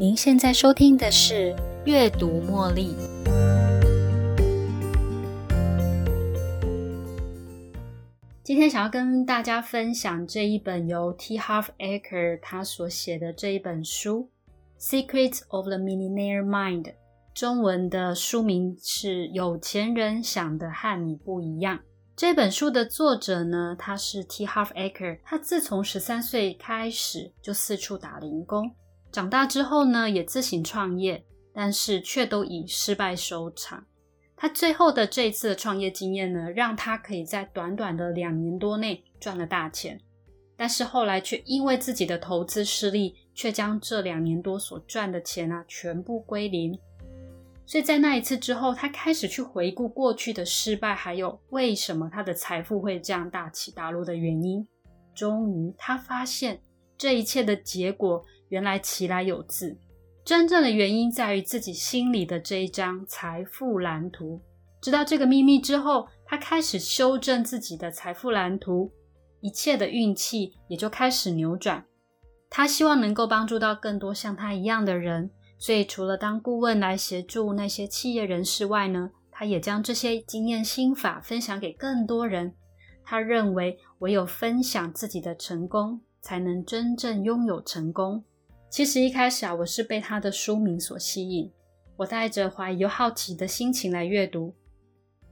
您现在收听的是《阅读茉莉》。今天想要跟大家分享这一本由 T. Half Acker 他所写的这一本书《Secrets of the Millionaire Mind》，中文的书名是《有钱人想的和你不一样》。这本书的作者呢，他是 T. Half Acker 他自从十三岁开始就四处打零工。长大之后呢，也自行创业，但是却都以失败收场。他最后的这一次的创业经验呢，让他可以在短短的两年多内赚了大钱。但是后来却因为自己的投资失利，却将这两年多所赚的钱啊全部归零。所以在那一次之后，他开始去回顾过去的失败，还有为什么他的财富会这样大起大落的原因。终于，他发现这一切的结果。原来其来有自，真正的原因在于自己心里的这一张财富蓝图。知道这个秘密之后，他开始修正自己的财富蓝图，一切的运气也就开始扭转。他希望能够帮助到更多像他一样的人，所以除了当顾问来协助那些企业人士外呢，他也将这些经验心法分享给更多人。他认为，唯有分享自己的成功，才能真正拥有成功。其实一开始啊，我是被他的书名所吸引，我带着怀疑又好奇的心情来阅读。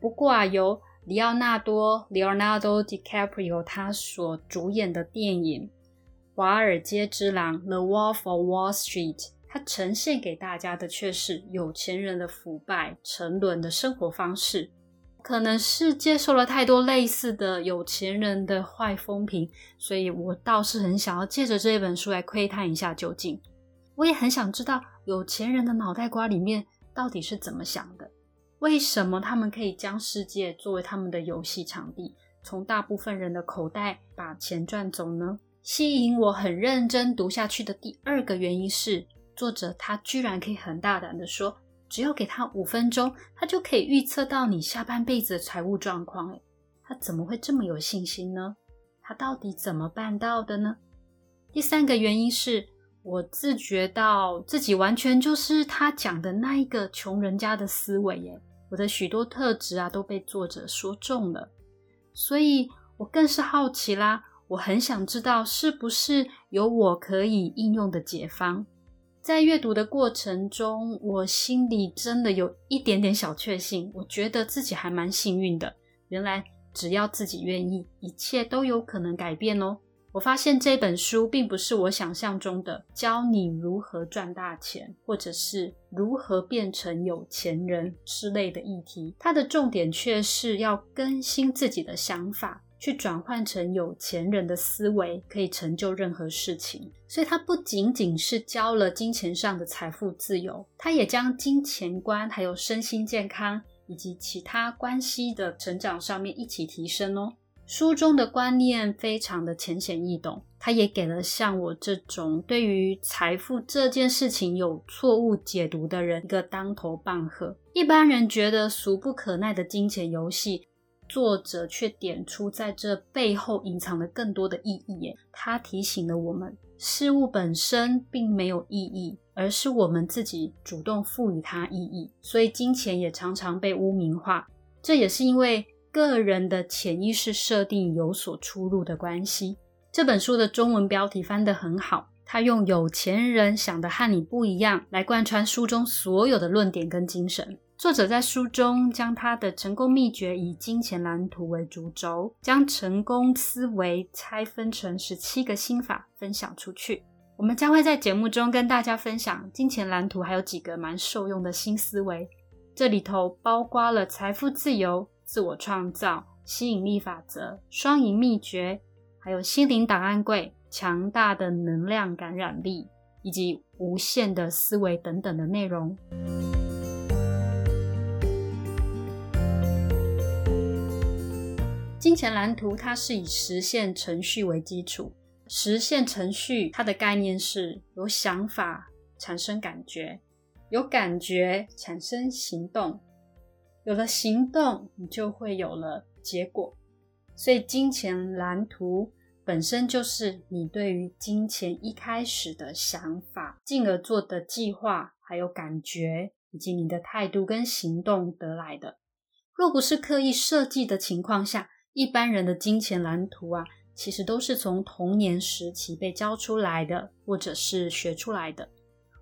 不过啊，由里奥纳多 （Leonardo DiCaprio） 他所主演的电影《华尔街之狼》（The Wolf of Wall Street），它呈现给大家的却是有钱人的腐败、沉沦的生活方式。可能是接受了太多类似的有钱人的坏风评，所以我倒是很想要借着这本书来窥探一下究竟。我也很想知道有钱人的脑袋瓜里面到底是怎么想的，为什么他们可以将世界作为他们的游戏场地，从大部分人的口袋把钱赚走呢？吸引我很认真读下去的第二个原因是，作者他居然可以很大胆的说。只要给他五分钟，他就可以预测到你下半辈子的财务状况。诶他怎么会这么有信心呢？他到底怎么办到的呢？第三个原因是我自觉到自己完全就是他讲的那一个穷人家的思维。耶，我的许多特质啊都被作者说中了，所以我更是好奇啦。我很想知道是不是有我可以应用的解方。在阅读的过程中，我心里真的有一点点小确幸，我觉得自己还蛮幸运的。原来只要自己愿意，一切都有可能改变哦。我发现这本书并不是我想象中的教你如何赚大钱，或者是如何变成有钱人之类的议题，它的重点却是要更新自己的想法。去转换成有钱人的思维，可以成就任何事情。所以，他不仅仅是教了金钱上的财富自由，他也将金钱观、还有身心健康以及其他关系的成长上面一起提升哦。书中的观念非常的浅显易懂，他也给了像我这种对于财富这件事情有错误解读的人一个当头棒喝。一般人觉得俗不可耐的金钱游戏。作者却点出，在这背后隐藏了更多的意义。耶，他提醒了我们，事物本身并没有意义，而是我们自己主动赋予它意义。所以，金钱也常常被污名化，这也是因为个人的潜意识设定有所出入的关系。这本书的中文标题翻得很好，他用“有钱人想的和你不一样”来贯穿书中所有的论点跟精神。作者在书中将他的成功秘诀以金钱蓝图为主轴，将成功思维拆分成十七个心法分享出去。我们将会在节目中跟大家分享金钱蓝图，还有几个蛮受用的新思维。这里头包括了财富自由、自我创造、吸引力法则、双赢秘诀，还有心灵档案柜、强大的能量感染力，以及无限的思维等等的内容。金钱蓝图，它是以实现程序为基础。实现程序，它的概念是有想法产生感觉，有感觉产生行动，有了行动，你就会有了结果。所以，金钱蓝图本身就是你对于金钱一开始的想法，进而做的计划，还有感觉，以及你的态度跟行动得来的。若不是刻意设计的情况下，一般人的金钱蓝图啊，其实都是从童年时期被教出来的，或者是学出来的。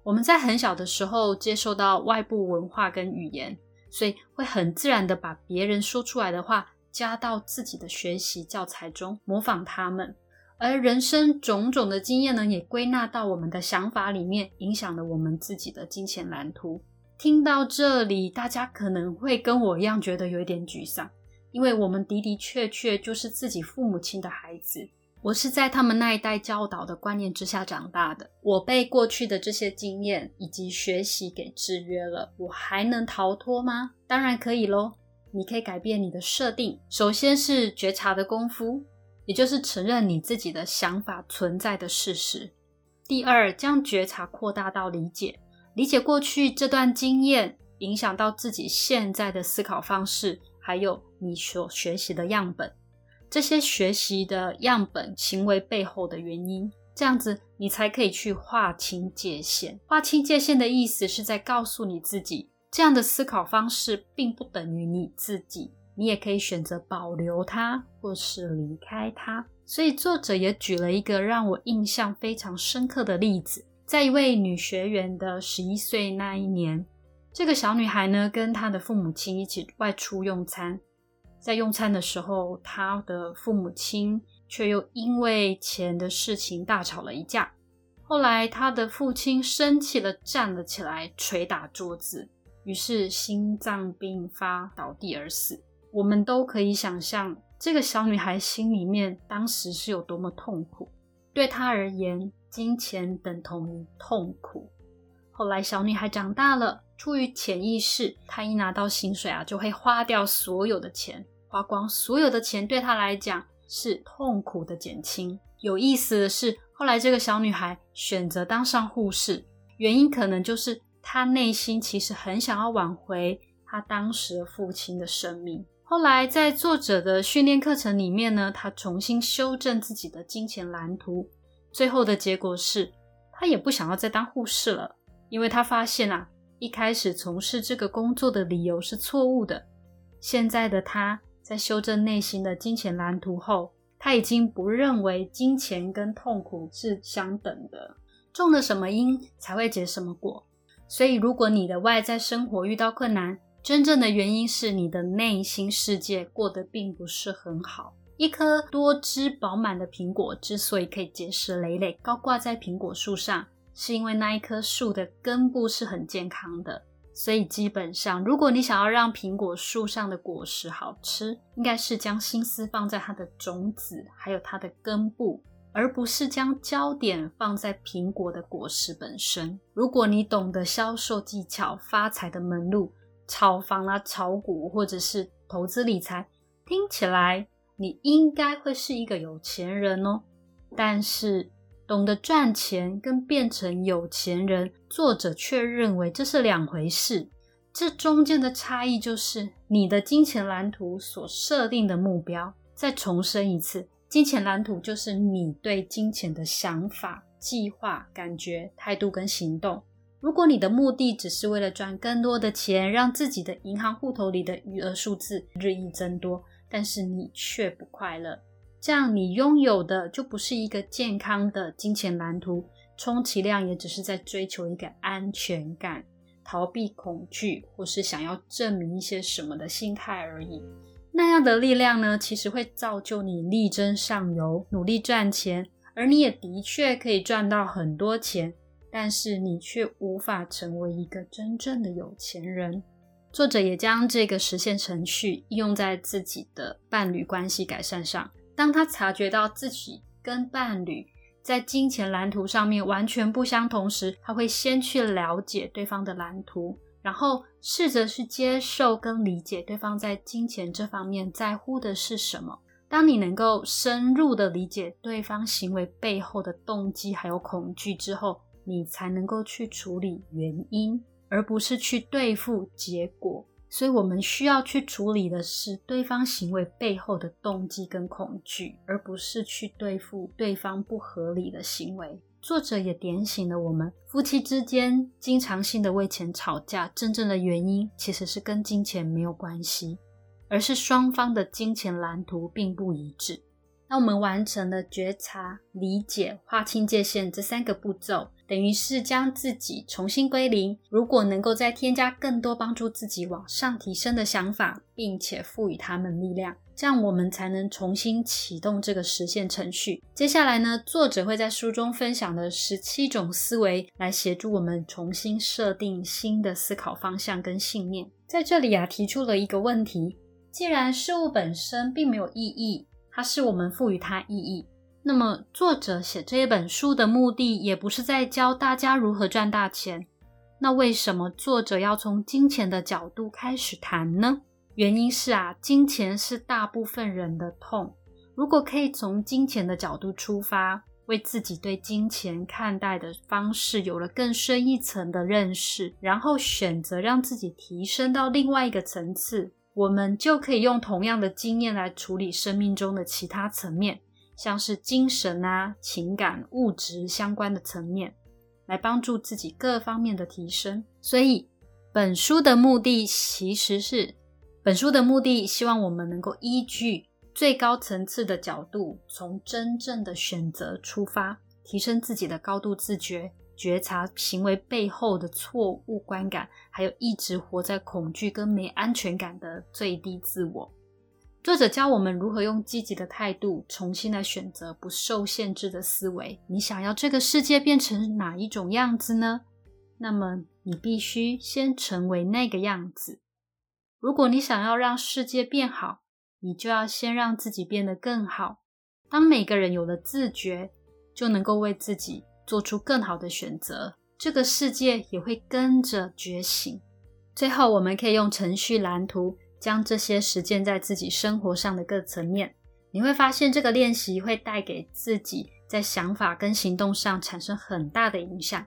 我们在很小的时候接受到外部文化跟语言，所以会很自然的把别人说出来的话。加到自己的学习教材中，模仿他们，而人生种种的经验呢，也归纳到我们的想法里面，影响了我们自己的金钱蓝图。听到这里，大家可能会跟我一样觉得有一点沮丧，因为我们的的确确就是自己父母亲的孩子，我是在他们那一代教导的观念之下长大的，我被过去的这些经验以及学习给制约了，我还能逃脱吗？当然可以喽。你可以改变你的设定，首先是觉察的功夫，也就是承认你自己的想法存在的事实。第二，将觉察扩大到理解，理解过去这段经验影响到自己现在的思考方式，还有你所学习的样本，这些学习的样本行为背后的原因，这样子你才可以去划清界限。划清界限的意思是在告诉你自己。这样的思考方式并不等于你自己，你也可以选择保留它，或是离开它。所以作者也举了一个让我印象非常深刻的例子，在一位女学员的十一岁那一年，这个小女孩呢跟她的父母亲一起外出用餐，在用餐的时候，她的父母亲却又因为钱的事情大吵了一架。后来，她的父亲生气了，站了起来，捶打桌子。于是心脏病发倒地而死。我们都可以想象，这个小女孩心里面当时是有多么痛苦。对她而言，金钱等同于痛苦。后来小女孩长大了，出于潜意识，她一拿到薪水啊，就会花掉所有的钱，花光所有的钱，对她来讲是痛苦的减轻。有意思的是，后来这个小女孩选择当上护士，原因可能就是。她内心其实很想要挽回她当时父亲的生命。后来在作者的训练课程里面呢，他重新修正自己的金钱蓝图。最后的结果是，他也不想要再当护士了，因为他发现啊，一开始从事这个工作的理由是错误的。现在的他在修正内心的金钱蓝图后，他已经不认为金钱跟痛苦是相等的。种了什么因，才会结什么果。所以，如果你的外在生活遇到困难，真正的原因是你的内心世界过得并不是很好。一颗多汁饱满的苹果之所以可以结实累累，高挂在苹果树上，是因为那一棵树的根部是很健康的。所以，基本上，如果你想要让苹果树上的果实好吃，应该是将心思放在它的种子，还有它的根部。而不是将焦点放在苹果的果实本身。如果你懂得销售技巧、发财的门路、炒房啊、炒股或者是投资理财，听起来你应该会是一个有钱人哦。但是，懂得赚钱跟变成有钱人，作者却认为这是两回事。这中间的差异就是你的金钱蓝图所设定的目标。再重申一次。金钱蓝图就是你对金钱的想法、计划、感觉、态度跟行动。如果你的目的只是为了赚更多的钱，让自己的银行户头里的余额数字日益增多，但是你却不快乐，这样你拥有的就不是一个健康的金钱蓝图，充其量也只是在追求一个安全感、逃避恐惧，或是想要证明一些什么的心态而已。那样的力量呢，其实会造就你力争上游，努力赚钱，而你也的确可以赚到很多钱，但是你却无法成为一个真正的有钱人。作者也将这个实现程序用在自己的伴侣关系改善上。当他察觉到自己跟伴侣在金钱蓝图上面完全不相同时，他会先去了解对方的蓝图。然后试着去接受跟理解对方在金钱这方面在乎的是什么。当你能够深入的理解对方行为背后的动机还有恐惧之后，你才能够去处理原因，而不是去对付结果。所以我们需要去处理的是对方行为背后的动机跟恐惧，而不是去对付对方不合理的行为。作者也点醒了我们，夫妻之间经常性的为钱吵架，真正的原因其实是跟金钱没有关系，而是双方的金钱蓝图并不一致。那我们完成了觉察、理解、划清界限这三个步骤，等于是将自己重新归零。如果能够再添加更多帮助自己往上提升的想法，并且赋予他们力量。这样我们才能重新启动这个实现程序。接下来呢，作者会在书中分享的十七种思维，来协助我们重新设定新的思考方向跟信念。在这里啊，提出了一个问题：既然事物本身并没有意义，它是我们赋予它意义，那么作者写这一本书的目的，也不是在教大家如何赚大钱。那为什么作者要从金钱的角度开始谈呢？原因是啊，金钱是大部分人的痛。如果可以从金钱的角度出发，为自己对金钱看待的方式有了更深一层的认识，然后选择让自己提升到另外一个层次，我们就可以用同样的经验来处理生命中的其他层面，像是精神啊、情感、物质相关的层面，来帮助自己各方面的提升。所以，本书的目的其实是。本书的目的，希望我们能够依据最高层次的角度，从真正的选择出发，提升自己的高度自觉，觉察行为背后的错误观感，还有一直活在恐惧跟没安全感的最低自我。作者教我们如何用积极的态度，重新来选择不受限制的思维。你想要这个世界变成哪一种样子呢？那么你必须先成为那个样子。如果你想要让世界变好，你就要先让自己变得更好。当每个人有了自觉，就能够为自己做出更好的选择，这个世界也会跟着觉醒。最后，我们可以用程序蓝图将这些实践在自己生活上的各层面。你会发现，这个练习会带给自己在想法跟行动上产生很大的影响。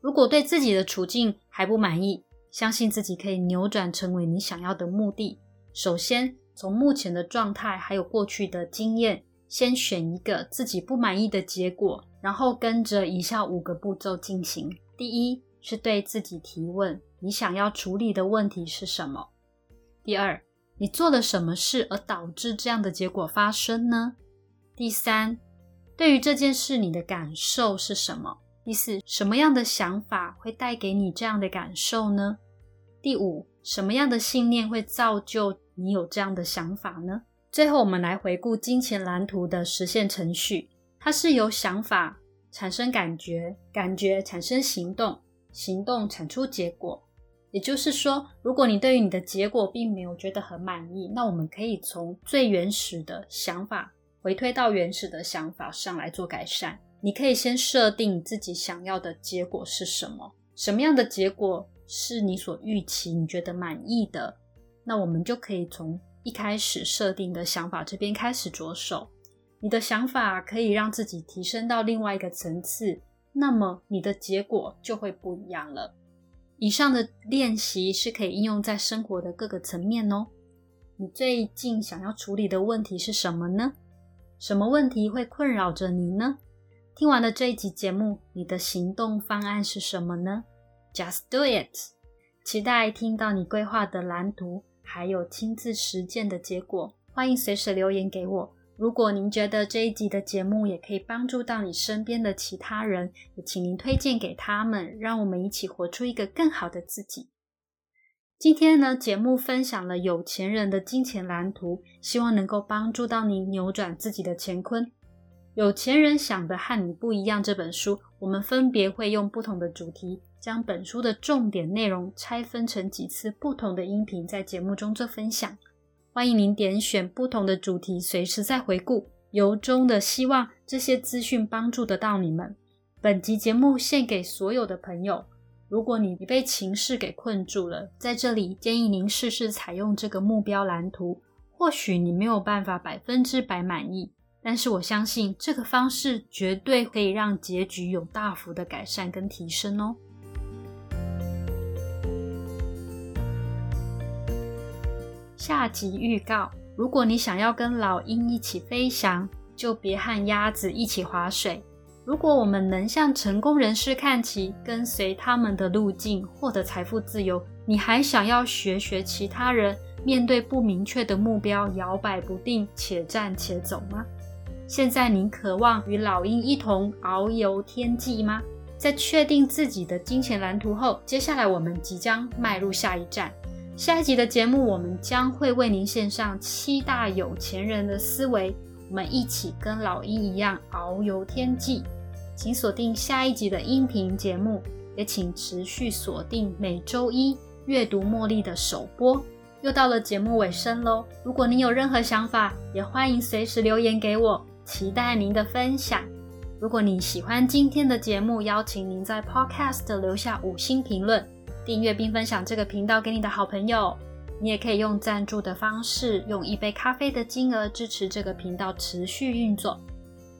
如果对自己的处境还不满意，相信自己可以扭转成为你想要的目的。首先，从目前的状态还有过去的经验，先选一个自己不满意的结果，然后跟着以下五个步骤进行。第一，是对自己提问：你想要处理的问题是什么？第二，你做了什么事而导致这样的结果发生呢？第三，对于这件事你的感受是什么？第四，什么样的想法会带给你这样的感受呢？第五，什么样的信念会造就你有这样的想法呢？最后，我们来回顾金钱蓝图的实现程序。它是由想法产生感觉，感觉产生行动，行动产出结果。也就是说，如果你对于你的结果并没有觉得很满意，那我们可以从最原始的想法回推到原始的想法上来做改善。你可以先设定自己想要的结果是什么，什么样的结果？是你所预期、你觉得满意的，那我们就可以从一开始设定的想法这边开始着手。你的想法可以让自己提升到另外一个层次，那么你的结果就会不一样了。以上的练习是可以应用在生活的各个层面哦。你最近想要处理的问题是什么呢？什么问题会困扰着你呢？听完了这一集节目，你的行动方案是什么呢？Just do it！期待听到你规划的蓝图，还有亲自实践的结果。欢迎随时留言给我。如果您觉得这一集的节目也可以帮助到你身边的其他人，也请您推荐给他们，让我们一起活出一个更好的自己。今天呢，节目分享了有钱人的金钱蓝图，希望能够帮助到您扭转自己的乾坤。有钱人想的和你不一样。这本书，我们分别会用不同的主题。将本书的重点内容拆分成几次不同的音频，在节目中做分享。欢迎您点选不同的主题，随时再回顾。由衷的希望这些资讯帮助得到你们。本集节目献给所有的朋友。如果你被情势给困住了，在这里建议您试试采用这个目标蓝图。或许你没有办法百分之百满意，但是我相信这个方式绝对可以让结局有大幅的改善跟提升哦。下集预告：如果你想要跟老鹰一起飞翔，就别和鸭子一起划水。如果我们能向成功人士看齐，跟随他们的路径，获得财富自由，你还想要学学其他人面对不明确的目标摇摆不定，且战且走吗？现在您渴望与老鹰一同遨游天际吗？在确定自己的金钱蓝图后，接下来我们即将迈入下一站。下一集的节目，我们将会为您献上七大有钱人的思维，我们一起跟老鹰一样遨游天际。请锁定下一集的音频节目，也请持续锁定每周一阅读茉莉的首播。又到了节目尾声喽，如果您有任何想法，也欢迎随时留言给我，期待您的分享。如果你喜欢今天的节目，邀请您在 Podcast 留下五星评论，订阅并分享这个频道给你的好朋友。你也可以用赞助的方式，用一杯咖啡的金额支持这个频道持续运作。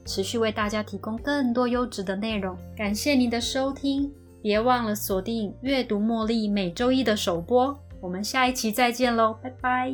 持续为大家提供更多优质的内容，感谢您的收听，别忘了锁定阅读茉莉每周一的首播，我们下一期再见喽，拜拜。